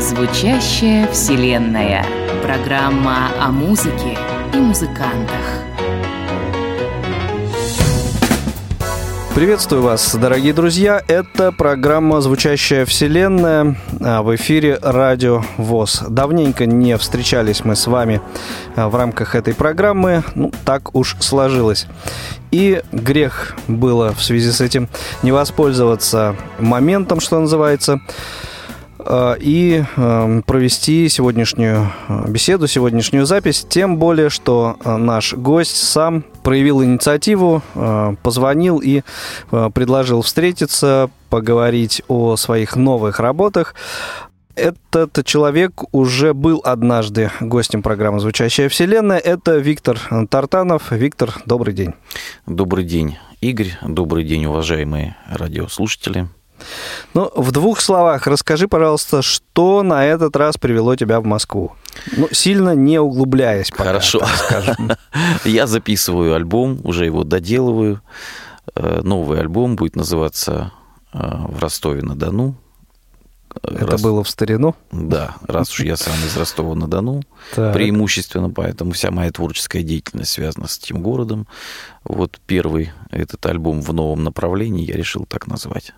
Звучащая вселенная. Программа о музыке и музыкантах. Приветствую вас, дорогие друзья. Это программа «Звучащая вселенная» в эфире «Радио ВОЗ». Давненько не встречались мы с вами а, в рамках этой программы. Ну, так уж сложилось. И грех было в связи с этим не воспользоваться моментом, что называется, а, и провести сегодняшнюю беседу, сегодняшнюю запись, тем более, что наш гость сам проявил инициативу, э, позвонил и э, предложил встретиться, поговорить о своих новых работах. Этот человек уже был однажды гостем программы «Звучащая вселенная». Это Виктор Тартанов. Виктор, добрый день. Добрый день, Игорь. Добрый день, уважаемые радиослушатели. Ну, в двух словах расскажи, пожалуйста, что на этот раз привело тебя в Москву? Ну, сильно не углубляясь пока, Хорошо. Я записываю альбом, уже его доделываю. Э, новый альбом будет называться э, «В Ростове-на-Дону». Это раз... было в старину? Да, раз уж я сам из Ростова-на-Дону, преимущественно, поэтому вся моя творческая деятельность связана с этим городом. Вот первый этот альбом в новом направлении я решил так назвать.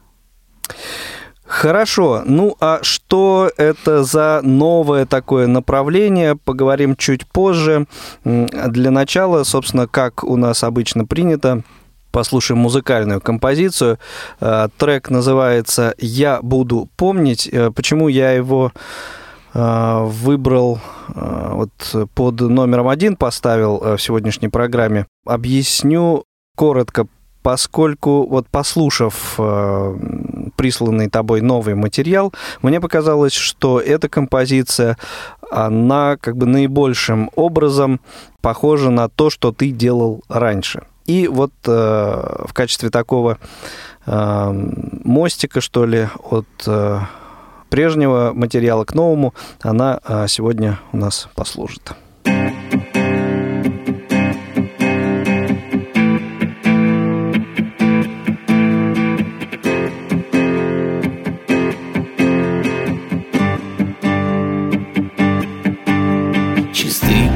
Хорошо. Ну а что это за новое такое направление, поговорим чуть позже. Для начала, собственно, как у нас обычно принято, послушаем музыкальную композицию. Э, трек называется «Я буду помнить». Э, почему я его э, выбрал вот под номером один, поставил в сегодняшней программе. Объясню коротко, поскольку вот послушав э, присланный тобой новый материал, мне показалось, что эта композиция, она как бы наибольшим образом похожа на то, что ты делал раньше. И вот э, в качестве такого э, мостика, что ли, от э, прежнего материала к новому, она э, сегодня у нас послужит.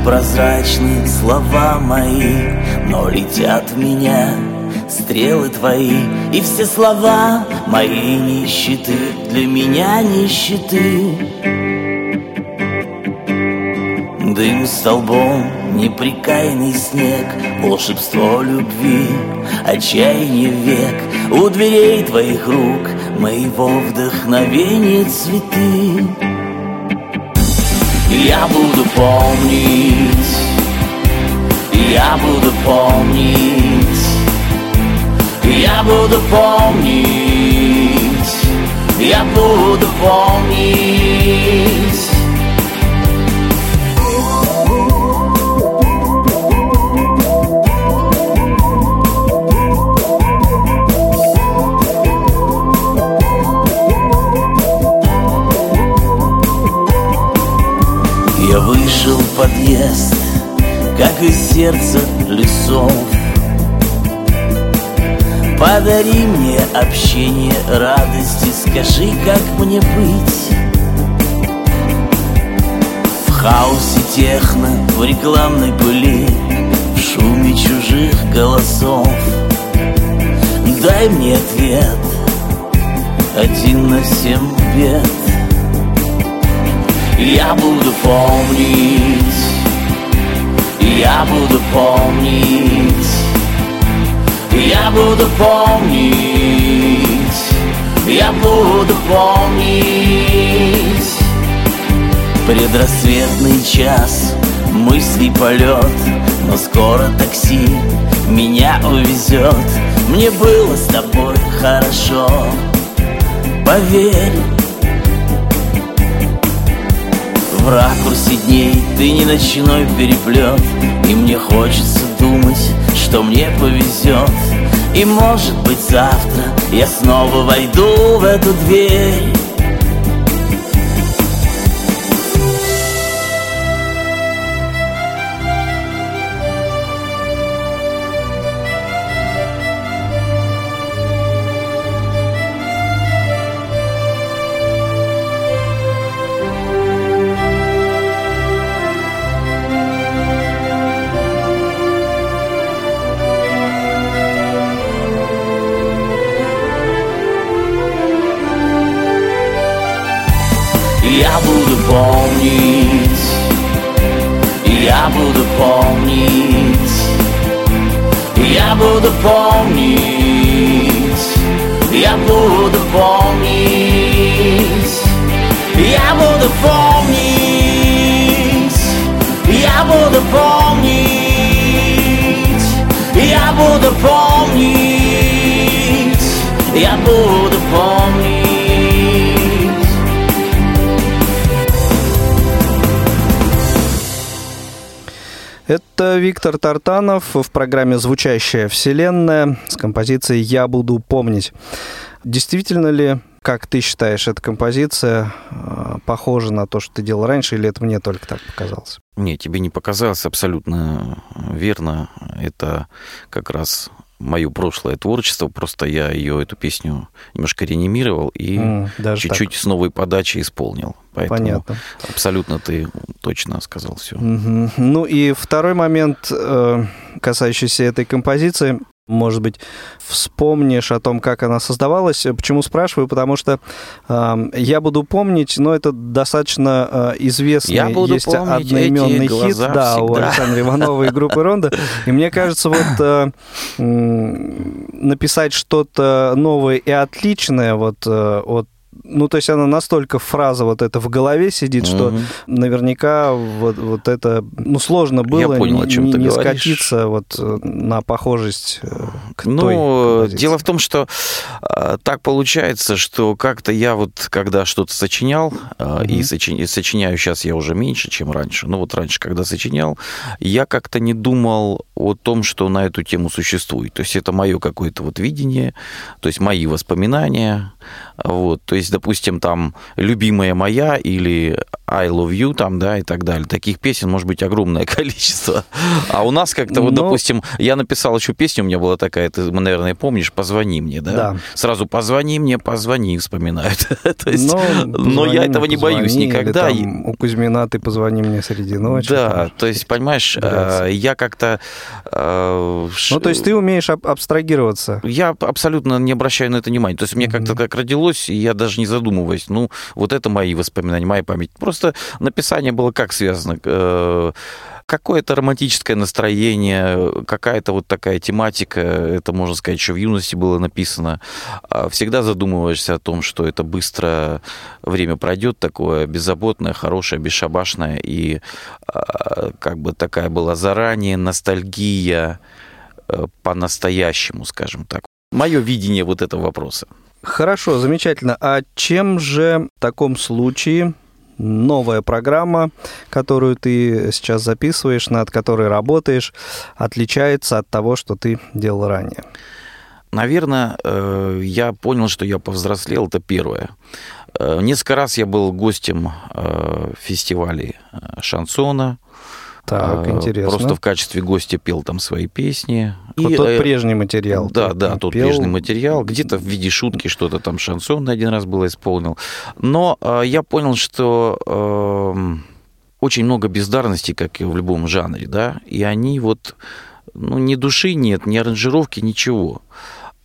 Прозрачны слова мои, но летят в меня стрелы твои, и все слова мои нищеты, для меня нищеты. Дым столбом, неприкаянный снег, волшебство любви, отчаяние век, у дверей твоих рук моего вдохновения цветы. Я буду помнить, я буду помнить, я буду помнить, я буду помнить. Подъезд, как из сердца лесов. Подари мне общение, радости, скажи, как мне быть. В хаосе техно, в рекламной пыли, в шуме чужих голосов. Дай мне ответ, один на семь бед я буду помнить, я буду помнить, я буду помнить, я буду помнить. Предрассветный час, мысли полет, но скоро такси меня увезет. Мне было с тобой хорошо, поверь. В ракурсе дней. Ты не ночной переплет И мне хочется думать, что мне повезет. И может быть завтра я снова войду в эту дверь nic Ja budu pomnic Ja budu pomnic Ja budu pomnic Ja budu pomnic Ja budu pomnic Ja budu pomnic Ja budu pomnic Это Виктор Тартанов в программе «Звучащая вселенная» с композицией «Я буду помнить». Действительно ли, как ты считаешь, эта композиция э, похожа на то, что ты делал раньше, или это мне только так показалось? Не, тебе не показалось абсолютно верно. Это как раз мое прошлое творчество, просто я ее, эту песню, немножко реанимировал и mm, чуть-чуть так. с новой подачей исполнил. Поэтому Понятно. абсолютно ты точно сказал все. Угу. Ну и второй момент, э, касающийся этой композиции. Может быть, вспомнишь о том, как она создавалась. Почему спрашиваю? Потому что э, я буду помнить, но это достаточно э, известный я буду есть одноименный хит, да, всегда. у Александра Иванова и группы Ронда. И мне кажется, вот э, написать что-то новое и отличное вот э, от ну, то есть она настолько фраза вот эта в голове сидит, что угу. наверняка вот, вот это, ну, сложно было Я понял, о чем не, ты не говоришь. скатиться вот э, на похожесть э, к ну, той дело в том, что э, так получается, что как-то я вот, когда что-то сочинял, угу. и сочи, сочиняю сейчас я уже меньше, чем раньше, ну, вот раньше, когда сочинял, я как-то не думал о том, что на эту тему существует. То есть это мое какое-то вот видение, то есть мои воспоминания, вот, то есть, допустим, там «Любимая моя» или «I love you» там, да, и так далее. Таких песен может быть огромное количество. А у нас как-то, вот, Но... допустим, я написал еще песню, у меня была такая, ты, наверное, помнишь, «Позвони мне», да? Да. Сразу «Позвони мне, позвони», вспоминают. есть, но, но я этого не боюсь никогда. Там, у Кузьмина «Ты позвони мне среди ночи». Да, то есть, понимаешь. Э, я как-то... Э, ну, то есть ты умеешь абстрагироваться? Я абсолютно не обращаю на это внимания. То есть мне как-то как родилось и я даже не задумываясь, ну, вот это мои воспоминания, моя память. Просто написание было как связано? Э, какое-то романтическое настроение, какая-то вот такая тематика, это, можно сказать, еще в юности было написано. А всегда задумываешься о том, что это быстро время пройдет, такое беззаботное, хорошее, бесшабашное, и а, как бы такая была заранее ностальгия э, по-настоящему, скажем так. Мое видение вот этого вопроса. Хорошо, замечательно. А чем же в таком случае новая программа, которую ты сейчас записываешь, над которой работаешь, отличается от того, что ты делал ранее? Наверное, э, я понял, что я повзрослел, это первое. Э, несколько раз я был гостем э, фестивалей шансона, так, а, интересно. Просто в качестве гостя пел там свои песни. Вот и, тот э, прежний материал. Да, да, тот пел... прежний материал. Где-то в виде шутки что-то там шансон один раз было исполнил. Но э, я понял, что э, очень много бездарности, как и в любом жанре, да, и они вот, ну, ни души нет, ни аранжировки, ничего.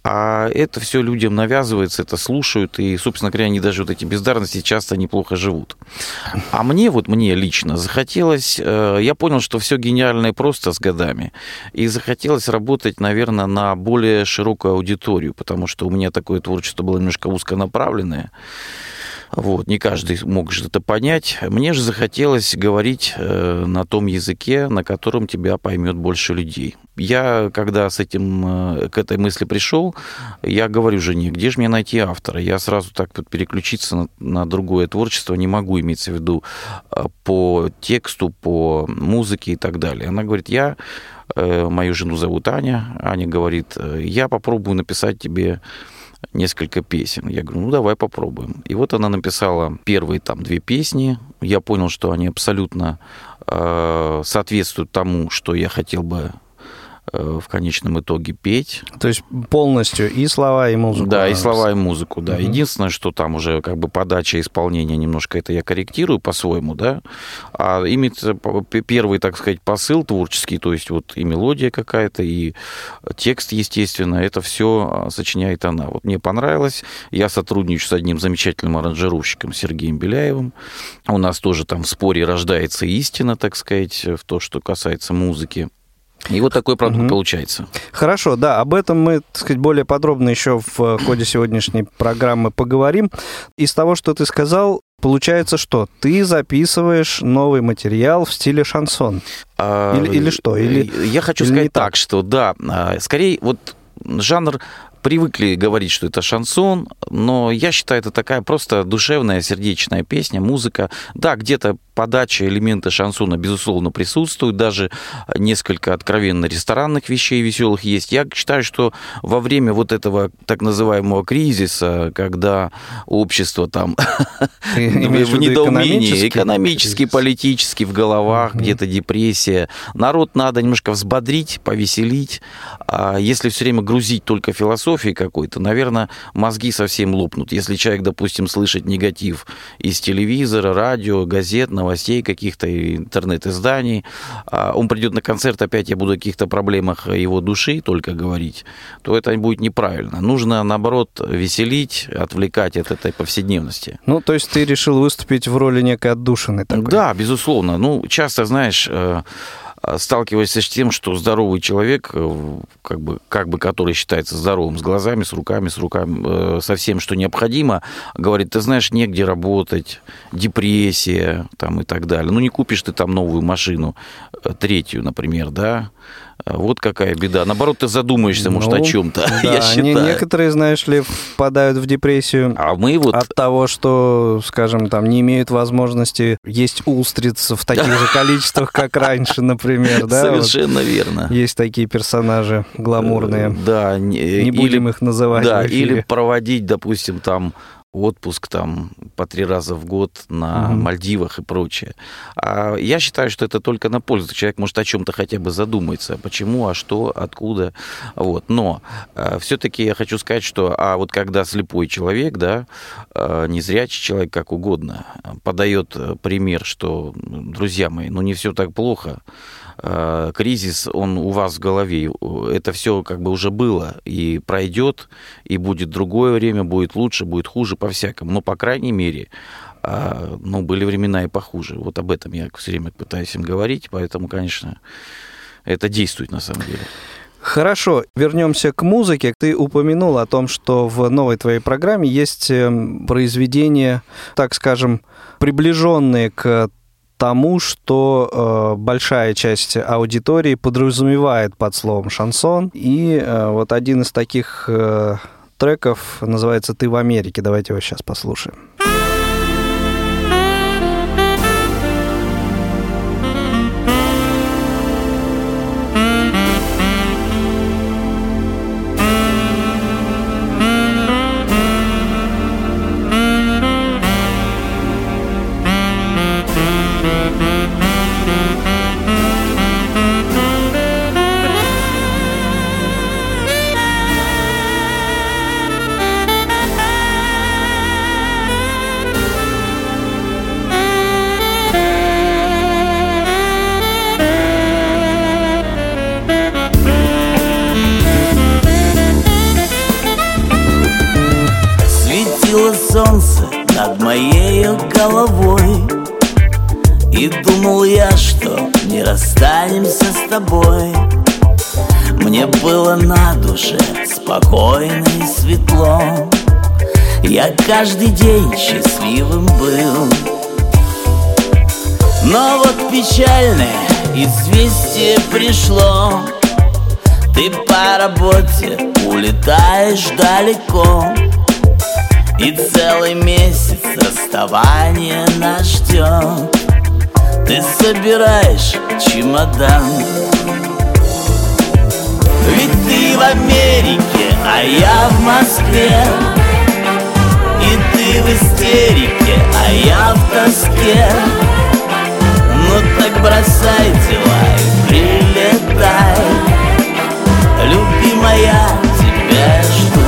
А это все людям навязывается, это слушают, и, собственно говоря, они даже вот эти бездарности часто неплохо живут. А мне, вот мне лично захотелось, э, я понял, что все гениальное просто с годами, и захотелось работать, наверное, на более широкую аудиторию, потому что у меня такое творчество было немножко узконаправленное. Вот, не каждый мог что-то понять. Мне же захотелось говорить э, на том языке, на котором тебя поймет больше людей. Я, когда с этим, э, к этой мысли пришел, я говорю жене, где же мне найти автора? Я сразу так вот переключиться на, на другое творчество не могу, иметься в виду э, по тексту, по музыке и так далее. Она говорит, я мою жену зовут Аня. Аня говорит, я попробую написать тебе несколько песен. Я говорю, ну давай попробуем. И вот она написала первые там две песни. Я понял, что они абсолютно э, соответствуют тому, что я хотел бы в конечном итоге петь. То есть полностью и слова, и музыку. Да, и слова, и музыку, да. Угу. Единственное, что там уже как бы подача исполнения немножко это я корректирую по-своему, да. А именно первый, так сказать, посыл творческий, то есть вот и мелодия какая-то, и текст, естественно, это все а, сочиняет она. Вот мне понравилось. Я сотрудничаю с одним замечательным аранжировщиком Сергеем Беляевым. У нас тоже там в споре рождается истина, так сказать, в то, что касается музыки. И вот такой продукт угу. получается. Хорошо, да, об этом мы, так сказать, более подробно еще в ходе сегодняшней программы поговорим. Из того, что ты сказал, получается что? Ты записываешь новый материал в стиле шансон? А, или, или что? Или, я хочу или сказать так, так, что да, а, скорее вот жанр привыкли говорить, что это шансон, но я считаю, это такая просто душевная, сердечная песня, музыка. Да, где-то подача, элементы шансона, безусловно, присутствуют, даже несколько откровенно ресторанных вещей веселых есть. Я считаю, что во время вот этого так называемого кризиса, когда общество там в недоумении, экономически, политически, в головах, где-то депрессия, народ надо немножко взбодрить, повеселить. А если все время грузить только философией какой-то, наверное, мозги совсем лопнут. Если человек, допустим, слышит негатив из телевизора, радио, газет, новостей каких-то, интернет-изданий. А он придет на концерт, опять я буду о каких-то проблемах его души только говорить, то это будет неправильно. Нужно, наоборот, веселить, отвлекать от этой повседневности. Ну, то есть ты решил выступить в роли некой отдушины такой? Да, безусловно. Ну, часто, знаешь, а, сталкиваешься с тем, что здоровый человек, э, как бы, как бы который считается здоровым, с глазами, с руками, с руками, э, со всем, что необходимо, говорит, ты знаешь, негде работать, депрессия там, и так далее. Ну, не купишь ты там новую машину, третью, например, да, вот какая беда. Наоборот, ты задумаешься, может, ну, о чем-то. Да, я считаю. некоторые, знаешь ли, впадают в депрессию а мы вот... от того, что, скажем, там не имеют возможности есть устриц в таких же количествах, как раньше, например. Да? Совершенно верно. Есть такие персонажи гламурные. Да. Не будем их называть. Да, или проводить, допустим, там отпуск там по три раза в год на угу. Мальдивах и прочее. А я считаю, что это только на пользу. Человек может о чем-то хотя бы задуматься. Почему, а что, откуда. Вот. Но э, все-таки я хочу сказать, что а вот когда слепой человек, да, э, незрячий человек, как угодно, подает э, пример, что, друзья мои, ну не все так плохо, Э, кризис, он у вас в голове. Это все как бы уже было и пройдет, и будет другое время, будет лучше, будет хуже по-всякому. Но, по крайней мере, э, ну, были времена и похуже. Вот об этом я все время пытаюсь им говорить, поэтому, конечно, это действует на самом деле. Хорошо, вернемся к музыке. Ты упомянул о том, что в новой твоей программе есть эм, произведения, так скажем, приближенные к тому, что э, большая часть аудитории подразумевает под словом шансон. И э, вот один из таких э, треков называется «Ты в Америке». Давайте его сейчас послушаем. Каждый день. Счастливым был. Но вот печальное известие пришло. Ты по работе улетаешь далеко. И целый месяц расставание нас ждет. Ты собираешь чемодан. Ведь ты в Америке, а я в Москве ты в истерике, а я в тоске. Ну так бросай дела и прилетай. Любимая, тебя жду.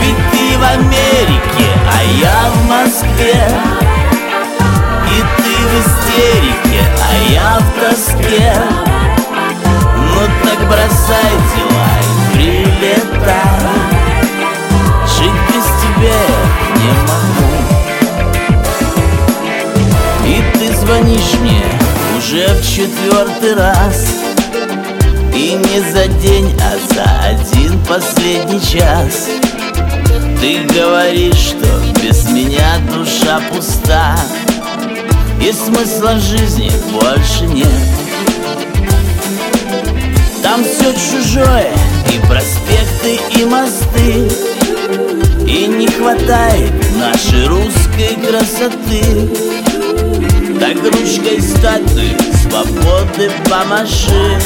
Ведь ты в Америке, а я в Москве. И ты в истерике, а я в тоске. Ну так бросай дела и прилетай тебя не могу. И ты звонишь мне уже в четвертый раз. И не за день, а за один последний час. Ты говоришь, что без меня душа пуста. И смысла жизни больше нет. Там все чужое, и проспекты, и мосты И не хватает нашей русской красоты. Так ручкой статуи свободы помаши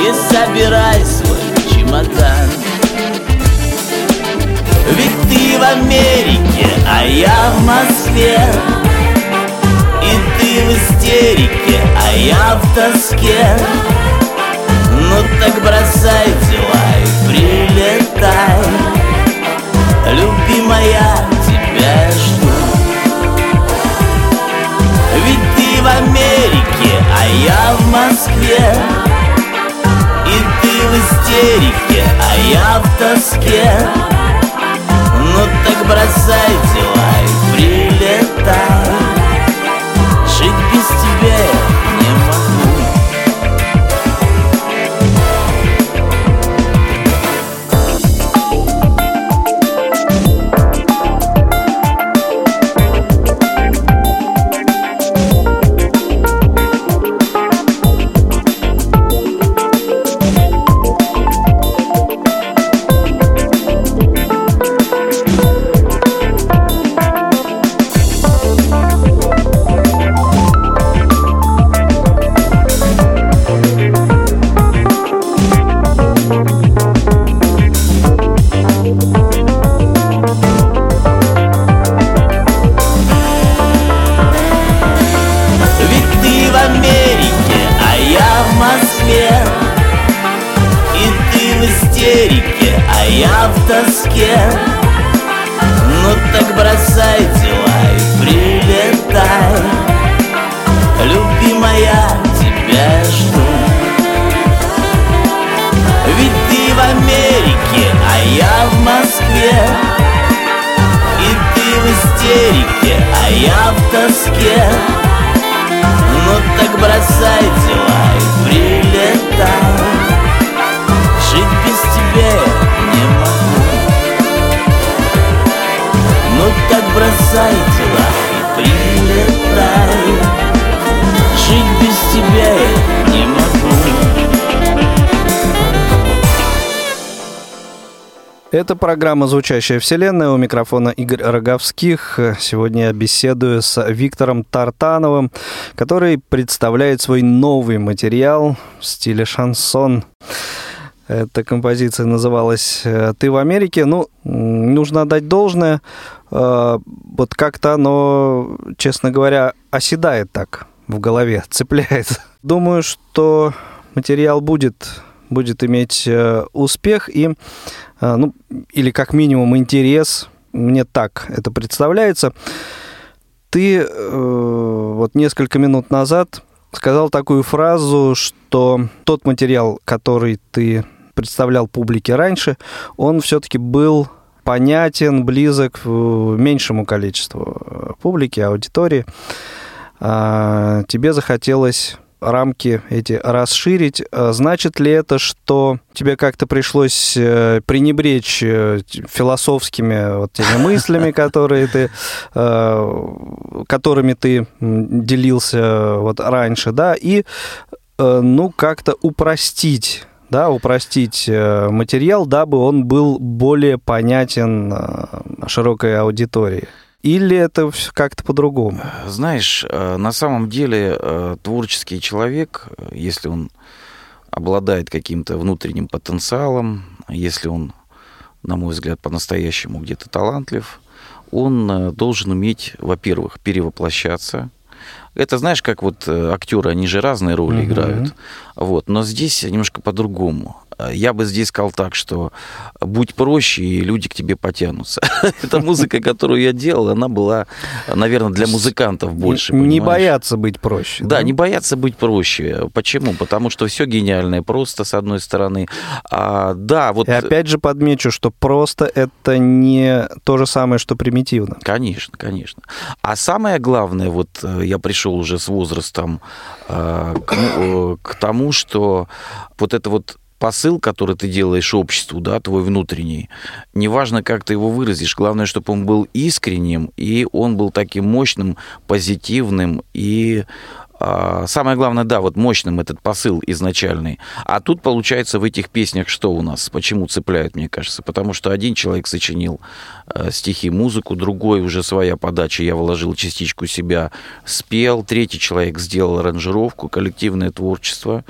И собирай свой чемодан. Ведь ты в Америке, а я в Москве. И ты в истерике, а я в тоске. Ну так бросай дела и прилетай Любимая, тебя жду. Ведь ты в Америке, а я в Москве. И ты в истерике, а я в тоске. Ну так бросай дела и прилетай. Жить без тебя программа «Звучащая вселенная». У микрофона Игорь Роговских. Сегодня я беседую с Виктором Тартановым, который представляет свой новый материал в стиле шансон. Эта композиция называлась э, «Ты в Америке». Ну, нужно отдать должное. Э, Вот как-то оно, честно говоря, оседает так в голове, цепляет. Думаю, что материал будет, будет иметь э, успех и, ну, или как минимум интерес. Мне так это представляется. Ты э, вот несколько минут назад сказал такую фразу, что тот материал, который ты представлял публике раньше, он все-таки был понятен, близок э, меньшему количеству э, публики, аудитории. А, Тебе захотелось рамки эти расширить. А Значит ли это, что тебе как-то пришлось э, пренебречь э, философскими вот теми мыслями, которые ты, э, которыми ты делился вот раньше, да, и ну как-то упростить да, упростить материал, дабы он был более понятен широкой аудитории? Или это как-то по-другому? Знаешь, э, на самом деле э, творческий человек, э, если он обладает каким-то внутренним потенциалом, если он, на мой взгляд, по-настоящему где-то талантлив, он должен уметь, во-первых, перевоплощаться, Это знаешь, как вот актеры, они же разные роли угу. играют. Вот. Но здесь немножко по-другому. Я бы здесь сказал так, что будь проще, и люди к тебе потянутся. Эта музыка, которую я делал, она была, наверное, для музыкантов больше. Не бояться быть проще. Да, не бояться быть проще. Почему? Потому что все гениальное просто, с одной стороны. А, да, вот... И опять же подмечу, что просто это не то же самое, что примитивно. Конечно, конечно. А самое главное, вот э, я пришел уже с возрастом э, к, э, к тому, что вот это вот посыл, который ты делаешь обществу, да, твой внутренний, неважно, как ты его выразишь, главное, чтобы он был искренним, и он был таким мощным, позитивным и самое главное, да, вот мощным этот посыл изначальный. А тут, получается, в этих песнях что у нас? Почему цепляют, мне кажется? Потому что один человек сочинил э, стихи, музыку, другой уже своя подача, я вложил частичку себя, спел, третий человек сделал аранжировку, коллективное творчество.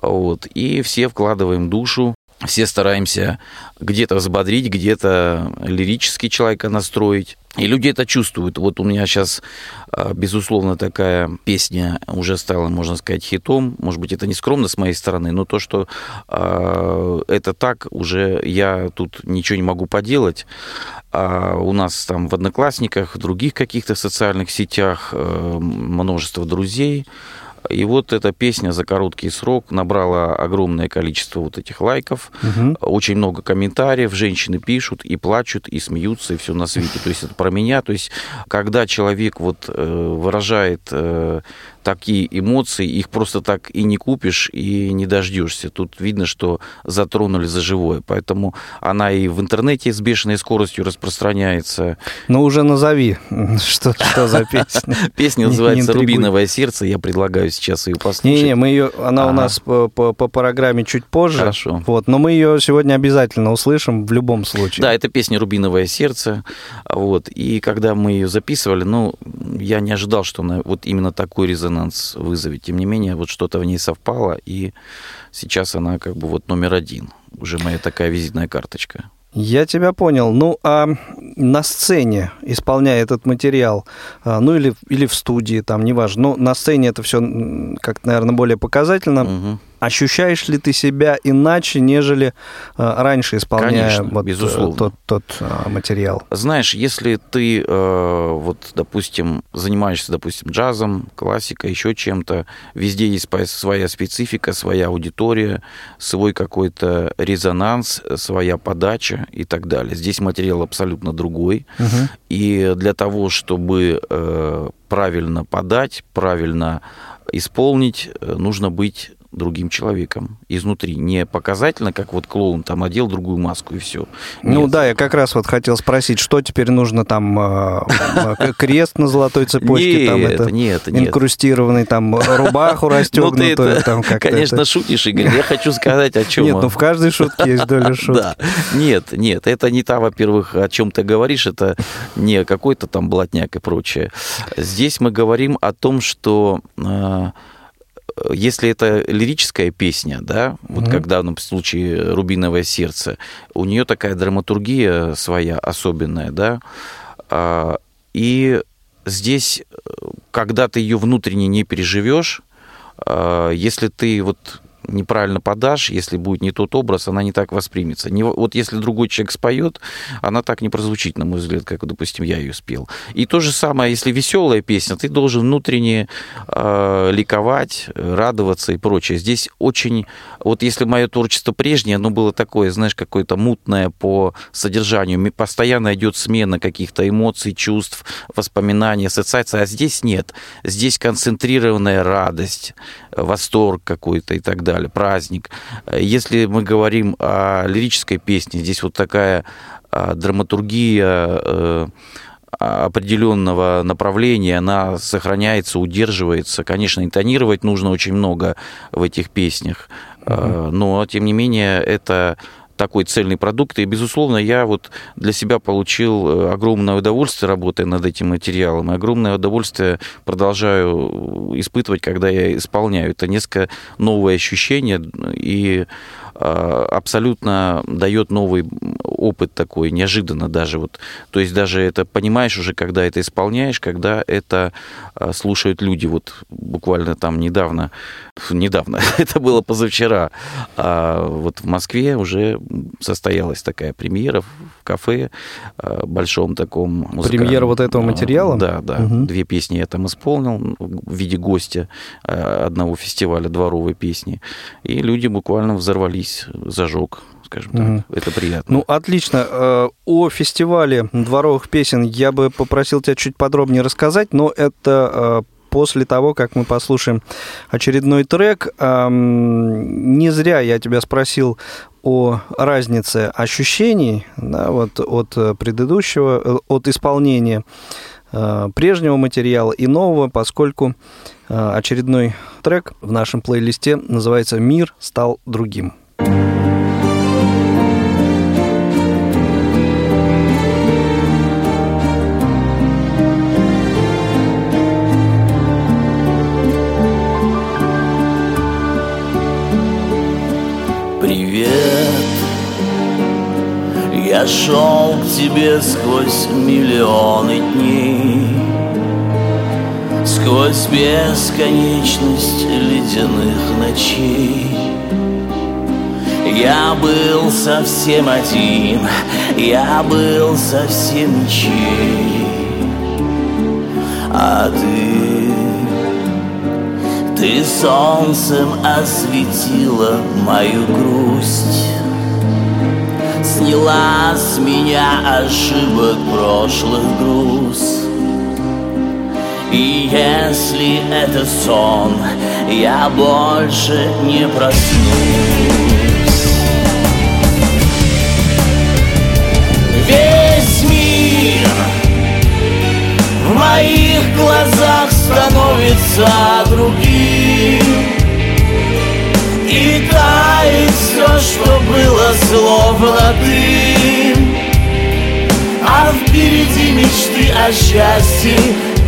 Вот, и все вкладываем душу, все стараемся где-то взбодрить, где-то лирически человека настроить. И люди это чувствуют. Вот у меня сейчас, а, безусловно, такая песня уже стала, можно сказать, хитом. Может быть, это не скромно с моей стороны, но то, что э, это так, уже я тут ничего не могу поделать. А у нас там в Одноклассниках, в других каких-то социальных сетях э, множество друзей, и вот эта песня за короткий срок набрала огромное количество вот этих лайков, угу. очень много комментариев, женщины пишут и плачут, и смеются, и все на свете. То есть это про меня. То есть когда человек вот э, выражает э, такие эмоции, их просто так и не купишь, и не дождешься. Тут видно, что затронули за живое. Поэтому она и в интернете с бешеной скоростью распространяется. Ну, уже назови, что, что за песня. Песня называется «Рубиновое сердце». Я предлагаю сейчас ее послушать. Не-не, мы ее, она у нас по, по, по программе чуть позже. Хорошо. Вот, но мы ее сегодня обязательно услышим в любом случае. Да, это песня «Рубиновое сердце». Вот, и когда мы ее записывали, ну, я не ожидал, что она вот именно такой резонанс резонанс вызовет. Тем не менее, вот что-то в ней совпало, и сейчас она как бы вот номер один. Уже моя такая визитная карточка. Я тебя понял. Ну, а на сцене, исполняя этот материал, а, ну или, или в студии, там, неважно, но на сцене это все как-то, наверное, более показательно. Угу ощущаешь ли ты себя иначе, нежели э, раньше исполняя Конечно, вот, э, безусловно. тот, тот э, материал? Знаешь, если ты, вот, допустим, занимаешься, допустим, джазом, классикой, еще чем-то, везде есть своя специфика, своя аудитория, свой какой-то резонанс, своя подача и так далее. Здесь материал абсолютно другой. Угу. И для того, чтобы правильно подать, правильно исполнить, нужно быть другим человеком изнутри. Не показательно, как вот клоун там одел другую маску и все. Ну Нет. да, я как раз вот хотел спросить, что теперь нужно там э, крест на золотой цепочке, там это инкрустированный там рубаху расстегнутую. Ну ты, конечно, шутишь, Игорь. Я хочу сказать о чем. Нет, ну в каждой шутке есть доля шутки. Да. Нет, нет, это не та, во-первых, о чем ты говоришь, это не какой-то там блатняк и прочее. Здесь мы говорим о том, что если это лирическая песня, да, вот mm-hmm. как в данном случае «Рубиновое сердце», у нее такая драматургия своя особенная, да, а, и здесь, когда ты ее внутренне не переживешь, а, если ты вот неправильно подашь, если будет не тот образ, она не так воспримется. Не, вот если другой человек споет, она так не прозвучит, на мой взгляд, как, допустим, я ее спел. И то же самое, если веселая песня, ты должен внутренне э, ликовать, радоваться и прочее. Здесь очень... Вот если мое творчество прежнее, оно было такое, знаешь, какое-то мутное по содержанию, постоянно идет смена каких-то эмоций, чувств, воспоминаний, ассоциаций, а здесь нет. Здесь концентрированная радость, восторг какой-то и так далее, праздник. Если мы говорим о лирической песне, здесь вот такая а, драматургия э, определенного направления, она сохраняется, удерживается. Конечно, интонировать нужно очень много в этих песнях, mm-hmm. но, тем не менее, это такой цельный продукт. И, безусловно, я вот для себя получил э, огромное удовольствие, работая над этим материалом, и огромное удовольствие продолжаю испытывать, когда я исполняю. Это несколько новые ощущения и э, абсолютно дает новый опыт такой, неожиданно даже вот, то есть даже это понимаешь уже, когда это исполняешь, когда это а, слушают люди, вот буквально там недавно, недавно, это было позавчера, а вот в Москве уже состоялась такая премьера в кафе а, большом таком. Премьера вот этого материала? Да, да, угу. две песни я там исполнил в виде гостя одного фестиваля дворовой песни, и люди буквально взорвались, зажег скажем так. Mm. Это приятно. Ну, отлично. Э, о фестивале дворовых песен я бы попросил тебя чуть подробнее рассказать, но это э, после того, как мы послушаем очередной трек. Не зря я тебя спросил о разнице ощущений да, вот, от предыдущего, э, от исполнения прежнего материала и нового, поскольку очередной трек в нашем плейлисте называется «Мир стал другим». Шел к тебе сквозь миллионы дней. Сквозь бесконечность ледяных ночей. Я был совсем один, я был совсем ничей А ты, ты солнцем осветила мою грусть Сняла с меня ошибок прошлых груз. И если это сон, я больше не проснусь. Весь мир в моих глазах становится другим. И тает все, что было словно дым А впереди мечты о счастье.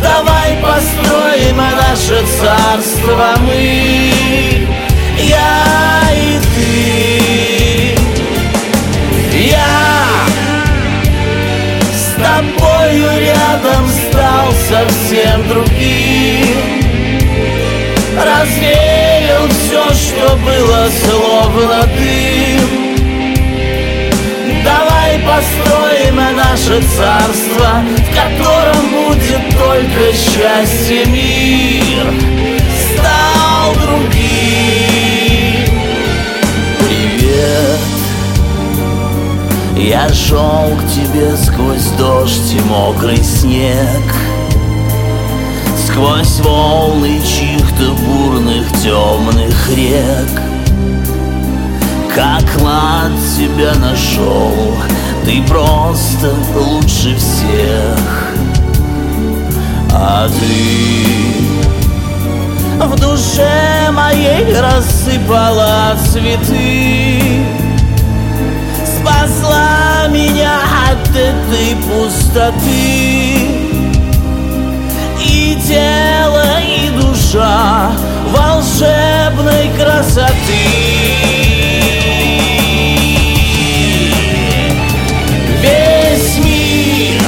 Давай построим наше царство мы. Я и ты. Я с тобою рядом стал совсем другим Развеял все, что было словно дым. Давай построим наше царство В котором будет только счастье Мир. Стал другим. Привет. Я шел к тебе сквозь дождь и мокрый снег Сквозь волны чьих-то бурных темных рек. Как клад тебя нашел Ты просто лучше всех. А ты в душе моей рассыпала цветы Спасла меня от этой пустоты тело, и душа волшебной красоты. Весь мир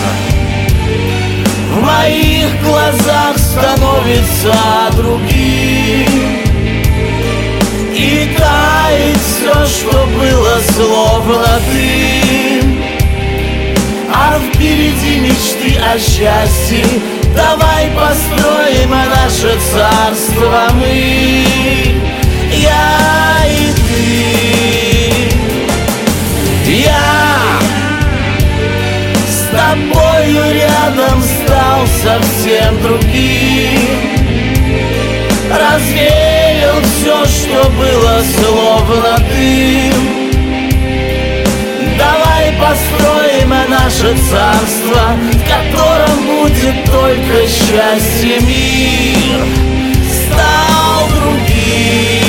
в моих глазах становится другим И тает все, что было словно дым А впереди мечты о счастье Давай построим наше царство мы. Я и ты. Я с тобою рядом стал совсем другим. Развеял все, что было словно дым. Давай построим наше царство В котором будет только счастье Мир стал другим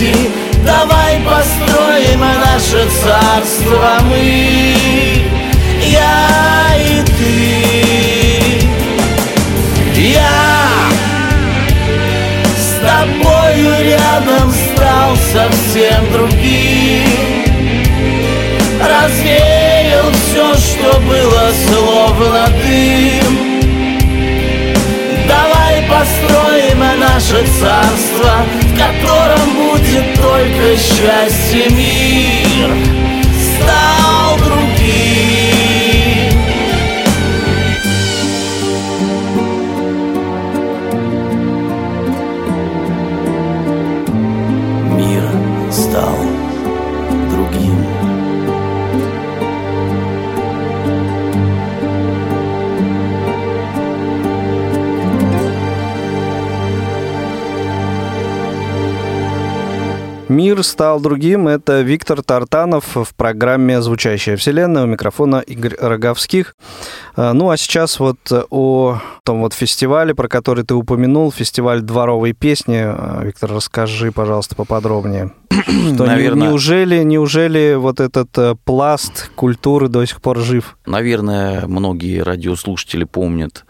счастье Давай построим наше царство мы. Я и ты. Я с тобою рядом стал совсем другим. Развеял все, что было словно дым Построим наше царство В котором будет только счастье Мир. Стал другим Мир стал другим. Это Виктор Тартанов в программе «Звучащая вселенная». У микрофона Игорь Роговских. А, ну, а сейчас вот о том вот фестивале, про который ты упомянул, фестиваль дворовой песни. А, Виктор, расскажи, пожалуйста, поподробнее. Что, Наверное... Неужели, неужели вот этот э, пласт культуры до сих пор жив? Наверное, многие радиослушатели помнят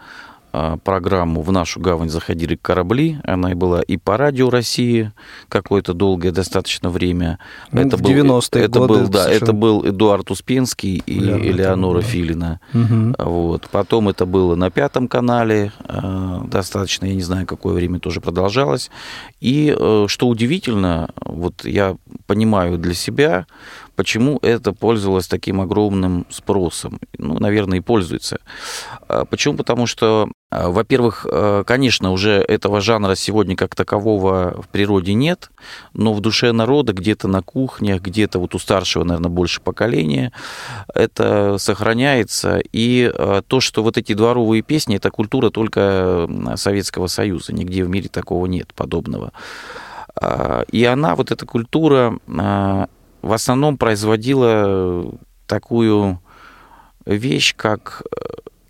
программу «В нашу гавань заходили корабли». Она была и по радио России какое-то долгое достаточно время. Ну, это в 90-е это годы. Был, да, совершенно... это был Эдуард Успенский и да, Элеонора да. Филина. Угу. Вот. Потом это было на Пятом канале. А, достаточно, я не знаю, какое время тоже продолжалось. И э, что удивительно, вот я понимаю для себя, Почему это пользовалось таким огромным спросом? Ну, наверное, и пользуется. А, почему? Потому что, а, во-первых, а, конечно, уже этого жанра сегодня как такового в природе нет, но в душе народа, где-то на кухнях, где-то вот у старшего, наверное, больше поколения, это сохраняется. И то, что вот эти дворовые песни, это культура только Советского Союза, нигде в мире такого нет подобного. И она, вот эта культура, в основном производила такую вещь, как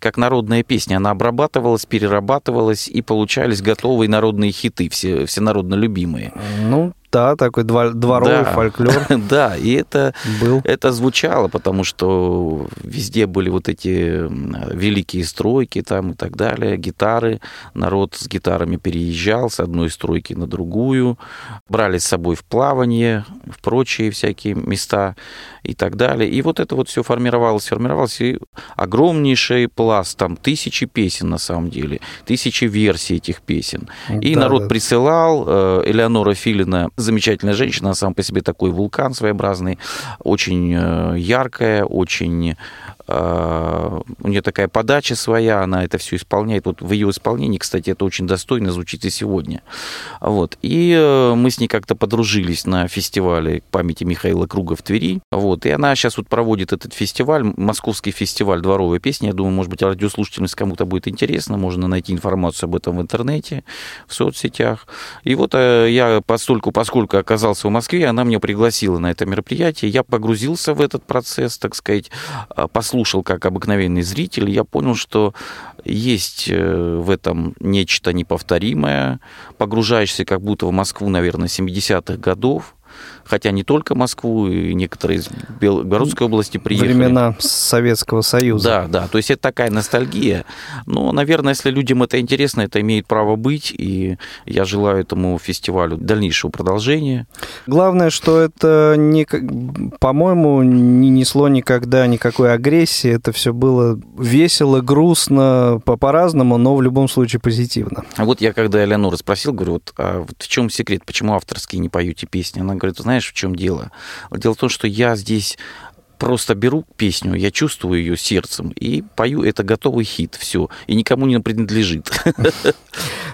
как народная песня. Она обрабатывалась, перерабатывалась, и получались готовые народные хиты, все, все народно любимые. Ну, да, такой дворовый да. фольклор. да, и это, был. это звучало, потому что везде были вот эти великие стройки там и так далее, гитары. Народ с гитарами переезжал с одной стройки на другую, брали с собой в плавание, в прочие всякие места и так далее. И вот это вот все формировалось, формировалось, и огромнейший пласт, там тысячи песен на самом деле, тысячи версий этих песен. И да, народ да. присылал, э, Элеонора Филина замечательная женщина, сам по себе такой вулкан своеобразный, очень э, яркая, очень у нее такая подача своя, она это все исполняет. Вот в ее исполнении, кстати, это очень достойно звучит и сегодня. Вот. И э, мы с ней как-то подружились на фестивале памяти Михаила Круга в Твери. Вот. И она сейчас вот проводит этот фестиваль, московский фестиваль дворовой песни. Я думаю, может быть, радиослушательность кому-то будет интересно. Можно найти информацию об этом в интернете, в соцсетях. И вот я постольку, поскольку оказался в Москве, она меня пригласила на это мероприятие. Я погрузился в этот процесс, так сказать, а, послушал как обыкновенный зритель. Я понял, что есть э, в этом нечто неповторимое. Погружаешься как будто в Москву, наверное, 70-х годов хотя не только Москву, и некоторые из Белгородской области приехали. Времена Советского Союза. Да, да, то есть это такая ностальгия. Но, наверное, если людям это интересно, это имеет право быть, и я желаю этому фестивалю дальнейшего продолжения. Главное, что это, не, по-моему, не несло никогда никакой агрессии, это все было весело, грустно, по-разному, но в любом случае позитивно. А вот я когда Элеонора спросил, говорю, вот, а вот в чем секрет, почему авторские не поете песни? Она говорит, знаешь, в чем дело? Дело в том, что я здесь просто беру песню, я чувствую ее сердцем и пою, это готовый хит, все, и никому не принадлежит.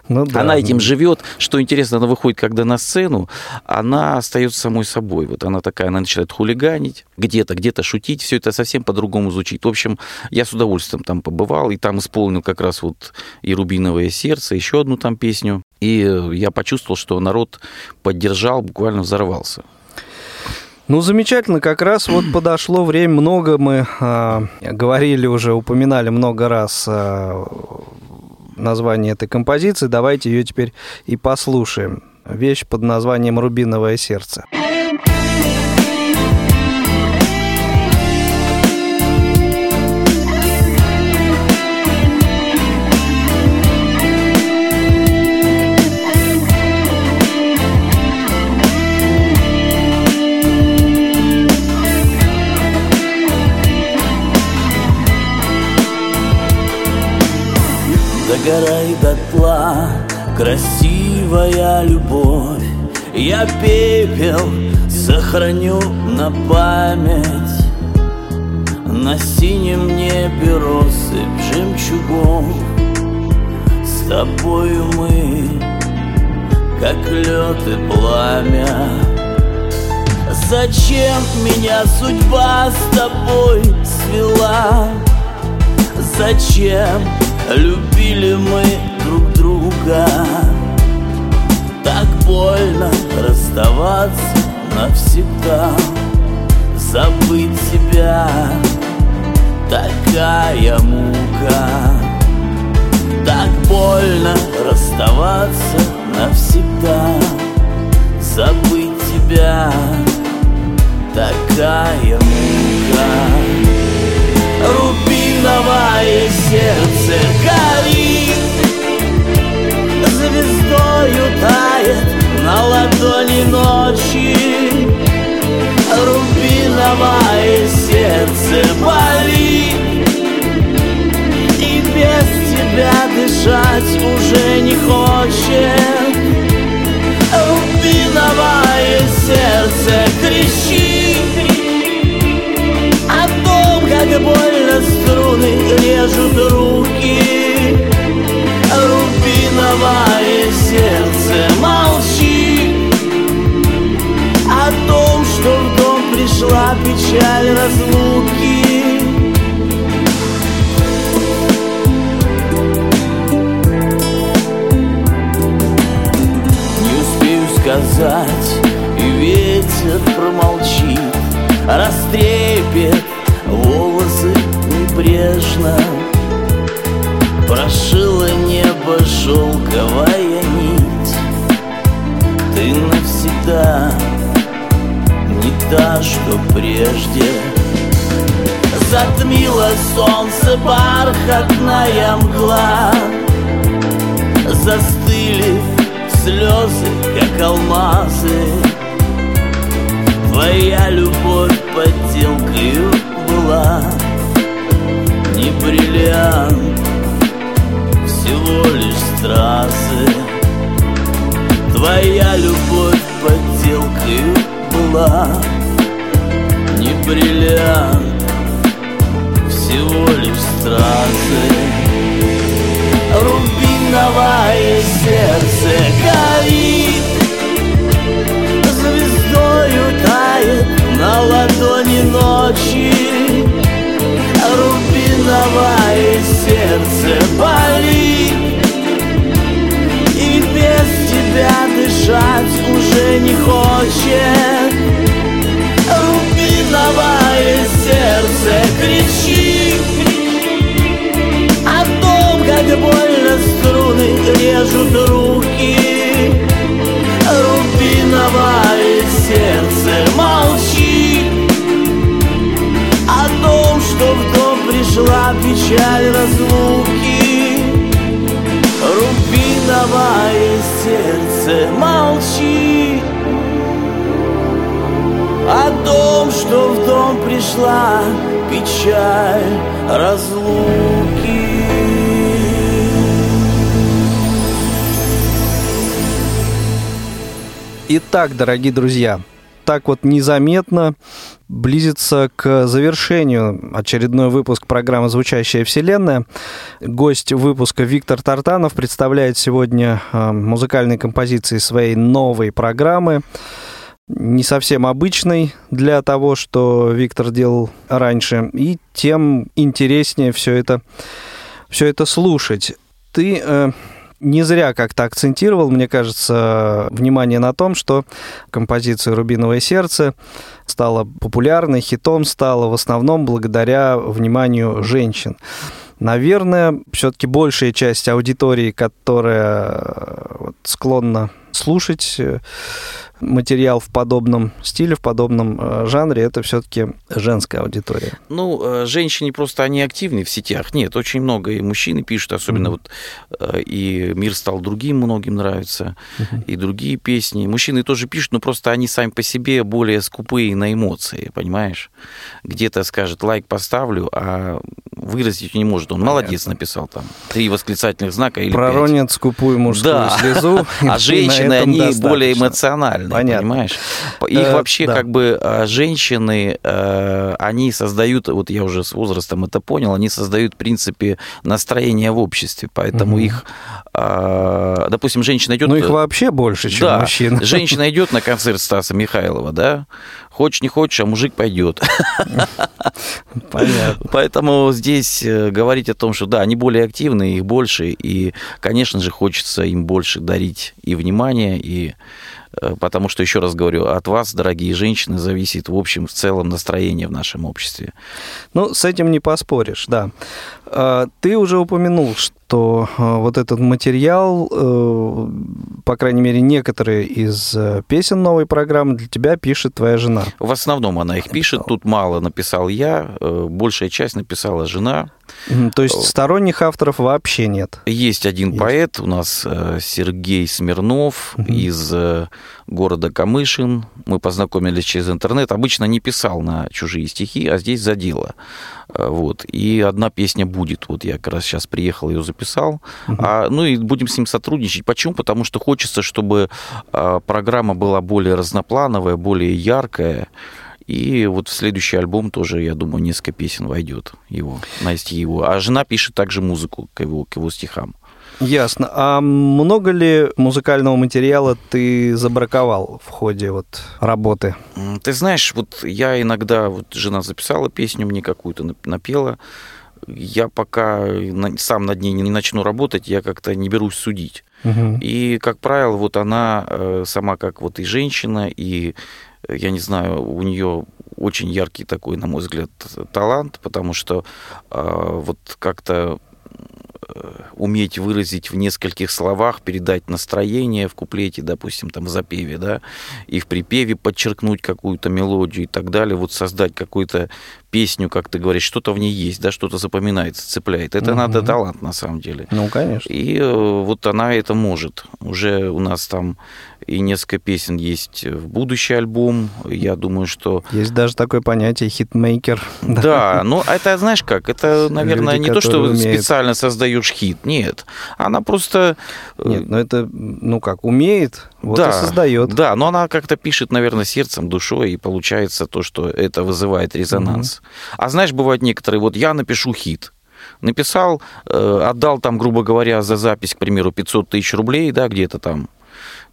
Ну, да, она этим ну... живет. Что интересно, она выходит, когда на сцену, она остается самой собой. Вот она такая, она начинает хулиганить, где-то, где-то шутить, все это совсем по-другому звучит. В общем, я с удовольствием там побывал, и там исполнил как раз вот и «Рубиновое сердце», еще одну там песню. И я почувствовал, что народ поддержал, буквально взорвался. Ну, замечательно, как раз вот подошло время, много мы э, говорили уже, упоминали много раз э, название этой композиции. Давайте ее теперь и послушаем. Вещь под названием «Рубиновое сердце». Догорай дотла, красивая любовь. Я пепел сохраню на память. На синем небе россыпь жемчугом С тобою мы, как лед и пламя. Зачем меня судьба с тобой свела? Зачем Любили мы друг друга. Так больно расставаться навсегда. Забыть тебя Такая мука. Так больно расставаться навсегда. Забыть тебя Такая мука Рубиновое сердце горит. Звездою тает на ладони ночи. Рубиновое сердце болит. И без тебя дышать уже не хочет. Рубиновое сердце кричит как больно струны режут руки. Рубиновое сердце молчи. О том, что в дом пришла печаль разлуки. Не успею сказать, и ветер промолчит Растрепет небрежно Прошила небо шелковая нить. Ты навсегда не та, что прежде. Затмило солнце бархатная мгла. Застыли слезы, как алмазы. Твоя любовь всего лишь стразы. Твоя любовь подделкой была не бриллиант, всего лишь стразы. Рубиновое сердце горит, звездою тает на ладони ночи рубиновое сердце болит тебя дышать уже не хочет. Рубиновое сердце кричит О том, как больно струны режут руки. Рубиновое сердце молчит О том, что в пришла печаль разлуки Рубиновое сердце молчи. О том, что в дом пришла печаль разлуки. Итак, дорогие друзья, так вот незаметно близится к завершению очередной выпуск программы «Звучащая вселенная». Гость выпуска Виктор Тартанов представляет сегодня а, музыкальные композиции своей новой программы не совсем обычной для того, что Виктор делал раньше, и тем интереснее все это, все это слушать. Ты э, не зря как-то акцентировал, мне кажется, внимание на том, что композиция «Рубиновое сердце» стала популярной, хитом стала в основном благодаря вниманию женщин. наверное, все-таки большая часть аудитории, которая вот, склонна слушать материал в подобном стиле, в подобном э, жанре, это все-таки женская аудитория. Ну, э, женщины просто, они активны в сетях. Нет, очень много и мужчины пишут, особенно mm-hmm. вот э, и «Мир стал другим» многим нравится, mm-hmm. и другие песни. Мужчины тоже пишут, но просто они сами по себе более скупые на эмоции, понимаешь? Где-то скажет «лайк поставлю», а выразить не может. Он Понятно. молодец написал там. Три восклицательных знака или Проронит пять. скупую мужскую да. слезу. А женщины, они более эмоциональные, Понятно. понимаешь? Их э, вообще как бы а, женщины, э, они создают, вот я уже с возрастом это понял, они создают, в принципе, настроение в обществе. Поэтому их, а, допустим, женщина идет... Ну, их вообще больше, чем да, мужчин. Женщина идет на концерт Стаса Михайлова, да, Хочешь, не хочешь, а мужик пойдет. Понятно. Поэтому здесь э, говорить о том, что да, они более активны, их больше, и, конечно же, хочется им больше дарить и внимание, и Э, потому что, еще раз говорю, от вас, дорогие женщины, зависит, в общем, в целом настроение в нашем обществе. Ну, с этим не поспоришь, да. А, ты уже упомянул, что э, вот этот материал, э, по крайней мере, некоторые из песен новой программы для тебя пишет твоя жена. В основном она их пишет, тут мало написал я, большая часть написала жена. То есть сторонних авторов вообще нет? Есть один есть. поэт у нас, Сергей Смирнов угу. из города Камышин. Мы познакомились через интернет. Обычно не писал на чужие стихи, а здесь задело. Э, вот. И одна песня будет. Вот я как раз сейчас приехал, ее записал. Угу. А, ну и будем с ним сотрудничать. Почему? Потому что хочется, чтобы а, программа была более разноплановая, более яркая. И вот в следующий альбом тоже, я думаю, несколько песен войдет его, на стихи его. А жена пишет также музыку к его, к его стихам. Ясно. А много ли музыкального материала ты забраковал в ходе вот работы? Ты знаешь, вот я иногда, вот жена записала песню мне какую-то, напела, я пока сам над ней не начну работать, я как-то не берусь судить. Угу. И, как правило, вот она э, сама как вот и женщина, и, я не знаю, у нее очень яркий такой, на мой взгляд, талант, потому что э, вот как-то Э, уметь выразить в нескольких словах, передать настроение в куплете, допустим, там в запеве, да, и в припеве подчеркнуть какую-то мелодию и так далее, вот создать какую-то песню, как ты говоришь, что-то в ней есть, да, что-то запоминается, цепляет. Это угу. надо талант на самом деле. Ну, конечно. И э, вот она это может. Уже у нас там и несколько песен есть в будущий альбом. Я думаю, что... Есть даже такое понятие хитмейкер. Да, но это, знаешь как, это, наверное, Люди, не то, что умеют... специально создаешь хит. Нет. Она просто... Э, Нет, но это, ну как, умеет, вот да, и создает. Да, но она как-то пишет, наверное, сердцем, душой, и получается то, что это вызывает резонанс. Угу. А знаешь, бывают некоторые, вот я напишу хит, написал, э, отдал там, грубо говоря, за запись, к примеру, 500 тысяч рублей, да, где-то там,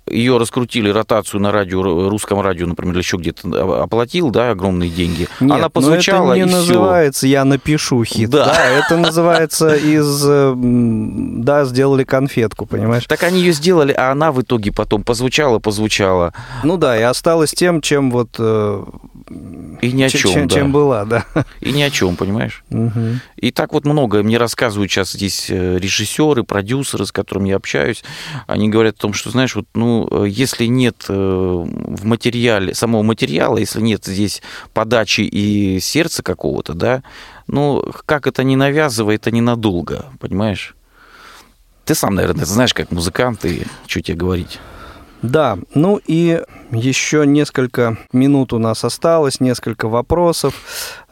ее раскрутили, ротацию на радио, русском радио, например, еще где-то оплатил, да, огромные деньги. Нет, Она позвучала, но это не называется все. «я напишу хит». Да. да, это называется из... Э, да, сделали конфетку, понимаешь? Так они ее сделали, а она в итоге потом позвучала, позвучала. Ну да, и осталась тем, чем вот э, и ни о чем, чем, да. чем была, да. И ни о чем, понимаешь? Угу. И так вот много мне рассказывают сейчас здесь э, режиссеры, продюсеры, с которыми я общаюсь. Они говорят о том, что, знаешь, вот, ну, э, если нет э, в материале, самого материала, если нет здесь подачи и сердца какого-то, да, ну, как это не навязывает, это ненадолго, понимаешь? Ты сам, наверное, знаешь, как музыкант, и что тебе говорить. Да, ну и еще несколько минут у нас осталось, несколько вопросов.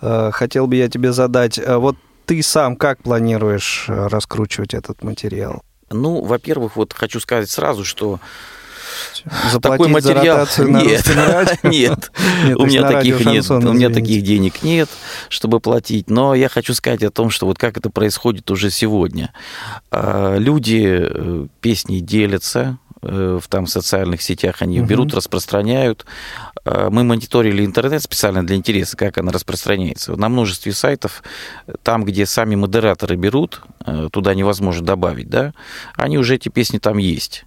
Э, хотел бы я тебе задать. Э, вот ты сам как планируешь э, раскручивать этот материал? Ну, во-первых, вот хочу сказать сразу, что такой материал нет, нет, нет, у меня таких нет, у меня таких денег нет, чтобы платить. Но я хочу сказать о том, что вот как это происходит уже сегодня. Люди песни делятся, в там социальных сетях они угу. берут, распространяют. Э, мы мониторили интернет специально для интереса, как она распространяется. На множестве сайтов, там, где сами модераторы берут, э, туда невозможно добавить, да, они уже эти песни там есть.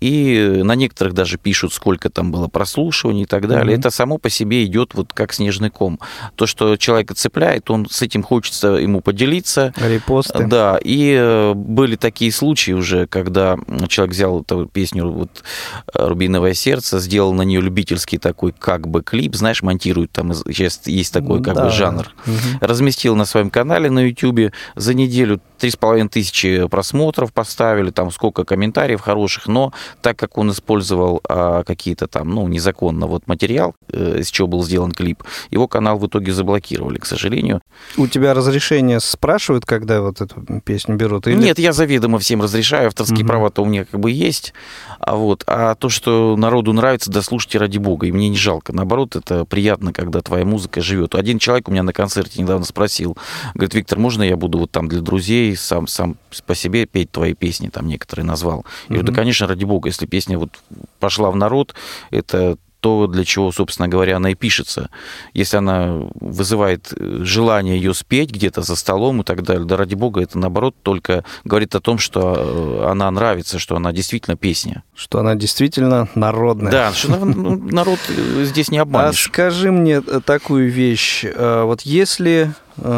и на некоторых даже пишут, сколько там было прослушиваний и так далее. Mm-hmm. Это само по себе идет вот как снежный ком. То, что человека цепляет, он с этим хочется ему поделиться. Репосты. Да, и э, были такие случаи уже, когда человек взял эту песню вот, «Рубиновое сердце», сделал на нее любительский такой как бы клип, знаешь, монтируют там, сейчас есть такой как да. бы жанр. Угу. Разместил на своем канале на YouTube за неделю три с половиной тысячи просмотров поставили, там сколько комментариев хороших, но так как он использовал а, какие-то там, ну, незаконно вот материал, э, из чего был сделан клип, его канал в итоге заблокировали, к сожалению. У тебя разрешение спрашивают, когда вот эту песню берут? Или... Нет, я заведомо всем разрешаю, авторские угу. права-то у меня как бы есть, а вот, а то, что народу нравится, да слушайте ради бога, и мне не жалко, наоборот, это приятно, когда твоя музыка живет. Один человек у меня на концерте недавно спросил, говорит, Виктор, можно я буду вот там для друзей сам, сам по себе петь твои песни, там некоторые назвал. Я говорю, да, конечно, ради бога, если песня вот пошла в народ, это то, для чего, собственно говоря, она и пишется. Если она вызывает э, желание ее спеть где-то за столом и так далее, да ради бога, это наоборот только говорит о том, что э, она нравится, что она действительно песня. Что она действительно народная. Да, что ну, народ э, здесь не а обманешь. А скажи мне такую вещь. Вот если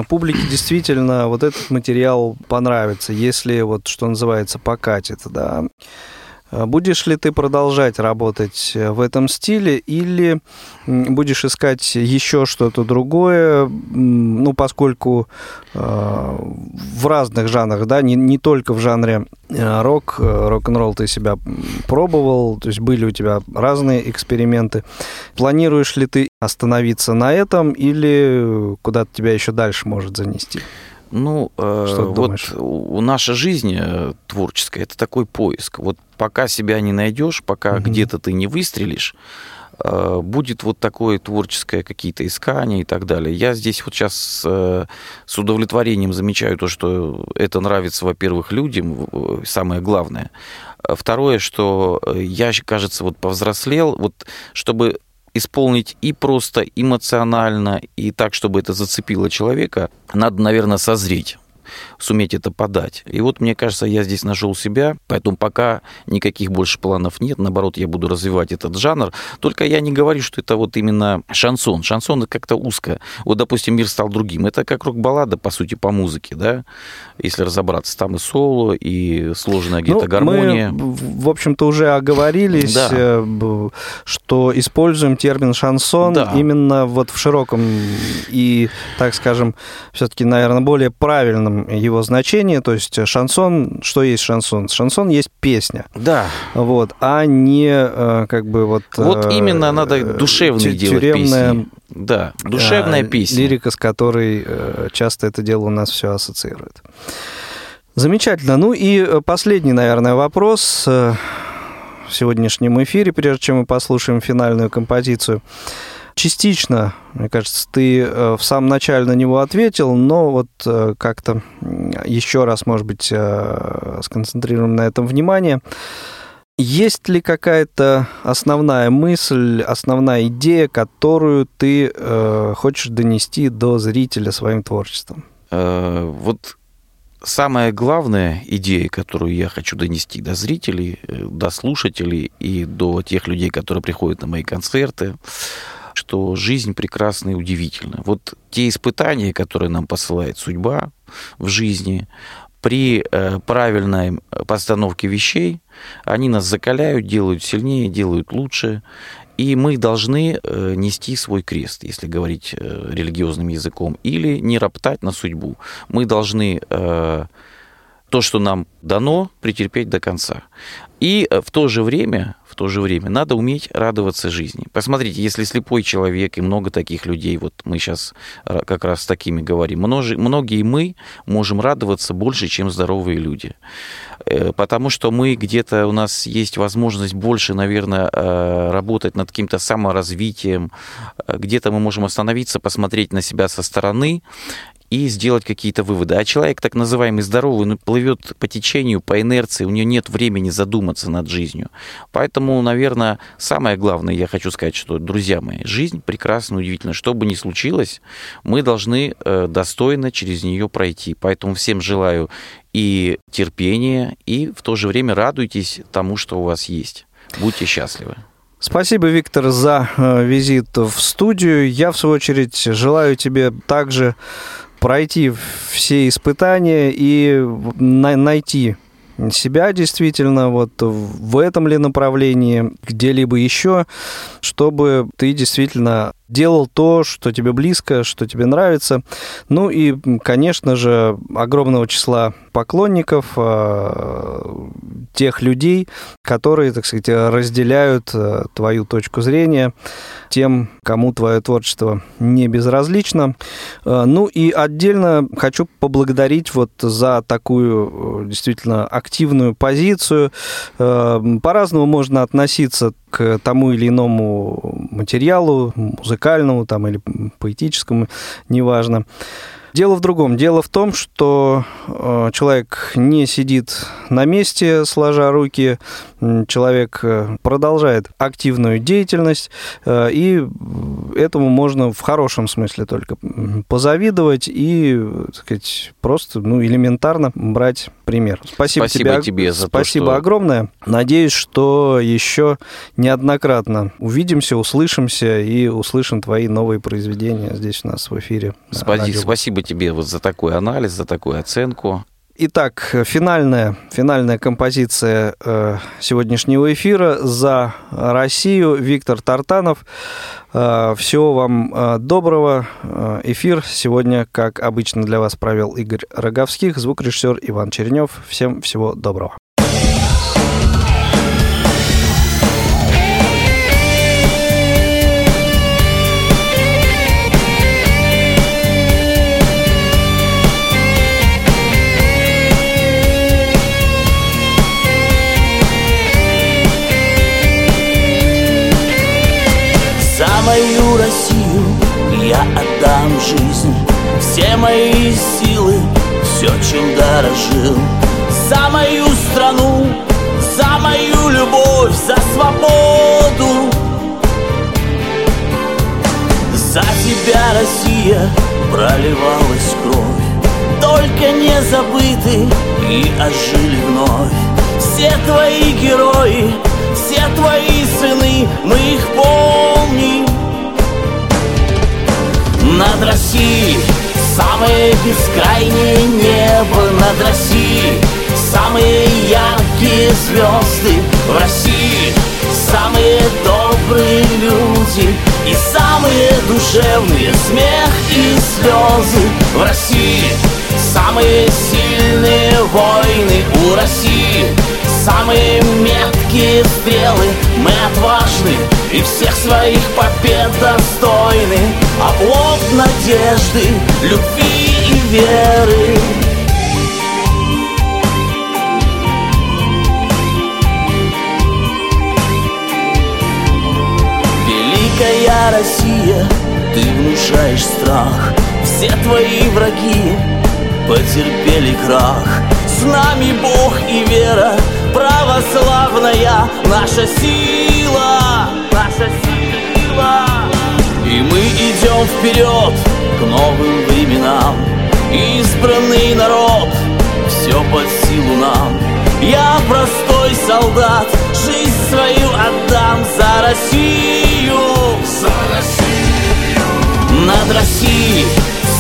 публике действительно вот этот материал понравится, если вот, что называется, покатит, да, будешь ли ты продолжать работать э, в этом стиле или будешь искать еще что-то другое, ну, поскольку э, в разных жанрах, да, не, не только в жанре э, рок, рок-н-ролл ты себя пробовал, то есть были у тебя разные эксперименты. Планируешь ли ты остановиться на этом или куда-то тебя еще дальше может занести? Ну, э, вот у, наша жизнь э, творческая это такой поиск. Вот пока себя не найдешь, пока угу. где-то ты не выстрелишь, э, будет вот такое творческое какие-то искания и так далее. Я здесь вот сейчас э, с удовлетворением замечаю то, что это нравится, во-первых, людям, самое главное. Второе, что я, кажется, вот повзрослел, вот чтобы исполнить и просто эмоционально, и так, чтобы это зацепило человека, надо, наверное, созреть суметь это подать. И вот, мне кажется, я здесь нашел себя, поэтому пока никаких больше планов нет, наоборот, я буду развивать этот жанр. Только я не говорю, что это вот именно шансон. Шансон это как-то узко. Вот, допустим, «Мир стал другим». Это как рок-баллада, по сути, по музыке, да, если разобраться. Там и соло, и сложная где-то ну, гармония. Мы, в общем-то, уже оговорились, да. Э, что используем термин шансон да. именно вот в широком и, так скажем, все-таки, наверное, более правильном его значение. То есть шансон, что есть шансон? Шансон есть песня. Да. Вот, а не э, как бы вот... Вот э, именно надо душевные делать песни. Да, душевная песня. Лирика, с которой э, часто это дело у нас все ассоциирует. Замечательно. Ну и последний, наверное, вопрос в сегодняшнем эфире, прежде чем мы послушаем финальную композицию. Частично, мне кажется, ты э, в самом начале на него ответил, но вот э, как-то еще раз, может быть, э, сконцентрируем на этом внимание. Есть ли какая-то основная мысль, основная идея, которую ты э, хочешь донести до зрителя своим творчеством? вот самая главная идея, которую я хочу донести до зрителей, до слушателей и до тех людей, которые приходят на мои концерты, что жизнь прекрасна и удивительна. Вот те испытания, которые нам посылает судьба в жизни, при э, правильной постановке вещей, они нас закаляют, делают сильнее, делают лучше. И мы должны э, нести свой крест, если говорить э, религиозным языком, или не роптать на судьбу. Мы должны то, что нам дано, претерпеть до конца. И в то же время, то же время надо уметь радоваться жизни. Посмотрите, если слепой человек и много таких людей, вот мы сейчас э, как раз с такими говорим, множи, многие мы можем радоваться больше, чем здоровые люди. Э, потому что мы где-то, у нас есть возможность больше, наверное, работать над каким-то саморазвитием, где-то мы можем остановиться, посмотреть на себя со стороны и сделать какие-то выводы. А человек, так называемый здоровый, ну, плывет по течению, по инерции, у него нет времени задуматься над жизнью. Поэтому, наверное, самое главное, я хочу сказать, что, друзья мои, жизнь прекрасна, удивительна. Что бы ни случилось, мы должны э, достойно через нее пройти. Поэтому всем желаю и терпения, и в то же время радуйтесь тому, что у вас есть. Будьте счастливы. Спасибо, Виктор, за э, визит в студию. Я, в свою очередь, желаю тебе также пройти все испытания и найти себя действительно вот в этом ли направлении, где-либо еще, чтобы ты действительно делал то, что тебе близко, что тебе нравится. Ну и, конечно же, огромного числа поклонников, а, тех людей, которые, так сказать, разделяют э, твою точку зрения, тем, кому твое творчество не безразлично. Э, ну и отдельно хочу поблагодарить вот за такую э, действительно активную позицию. По-разному можно относиться к тому или иному материалу, музыкальному там, или поэтическому, неважно. Дело в другом. Дело в том, что э, человек не сидит на месте, сложа руки, человек э, продолжает активную деятельность, э, и этому можно в хорошем смысле только позавидовать и, так сказать, просто ну, элементарно брать пример. Спасибо, Спасибо тебе, тебе за Спасибо то, что... огромное. Надеюсь, что еще неоднократно увидимся, услышимся и услышим твои новые произведения здесь у нас в эфире. Спасибо, спасибо тебе вот за такой анализ, за такую оценку. Итак, финальная, финальная композиция э, сегодняшнего эфира за Россию. Виктор Тартанов. Э, всего вам э, доброго. Э, эфир сегодня, как обычно, для вас провел Игорь Роговских, звукорежиссер Иван Чернев. Всем всего доброго. Мои силы, все, чем дорожил. За мою страну, за мою любовь, за свободу. За тебя, Россия, проливалась кровь. Только не забыты и ожили вновь. Все твои герои, все твои сыны, мы их помним. Над Россией Самое бескрайнее небо над Россией. Самые яркие звезды в России. Самые добрые люди И самые душевные смех и слезы в России. Самые сильные войны у России. Самые меткие стрелы. Мы отважны и всех своих побед достойны Оплот надежды, любви и веры. Великая Россия, ты внушаешь страх. Все твои враги потерпели крах. С нами Бог и вера православная наша сила, наша сила. И мы идем вперед к новым временам, избранный народ, все под силу нам. Я простой солдат, жизнь свою отдам за Россию, за Россию. Над Россией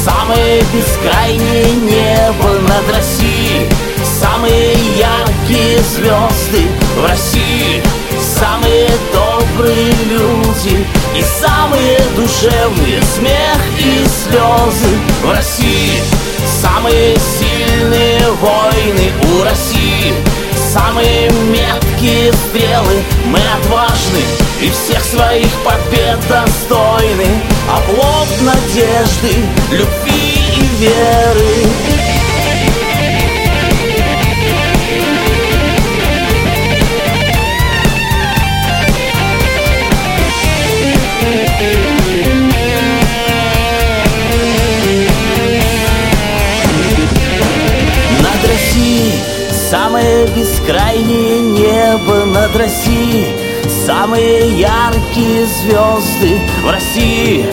самое бескрайнее небо над Россией Самые яркие звезды в России. Самые добрые люди И самые душевные смех и слезы в России. Самые сильные войны у России. Самые меткие стрелы. Мы отважны и всех своих побед достойны. Оплот надежды, любви и веры Самое бескрайнее небо над Россией. Самые яркие звезды в России.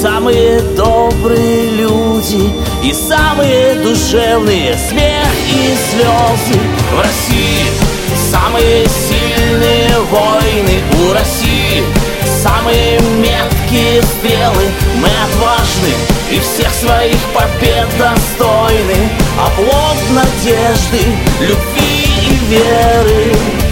Самые добрые люди И самые душевные смех и слезы в России. Самые сильные войны у России. Самые меткие стрелы. Мы отважны и всех своих побед достойны Оплот надежды, любви и веры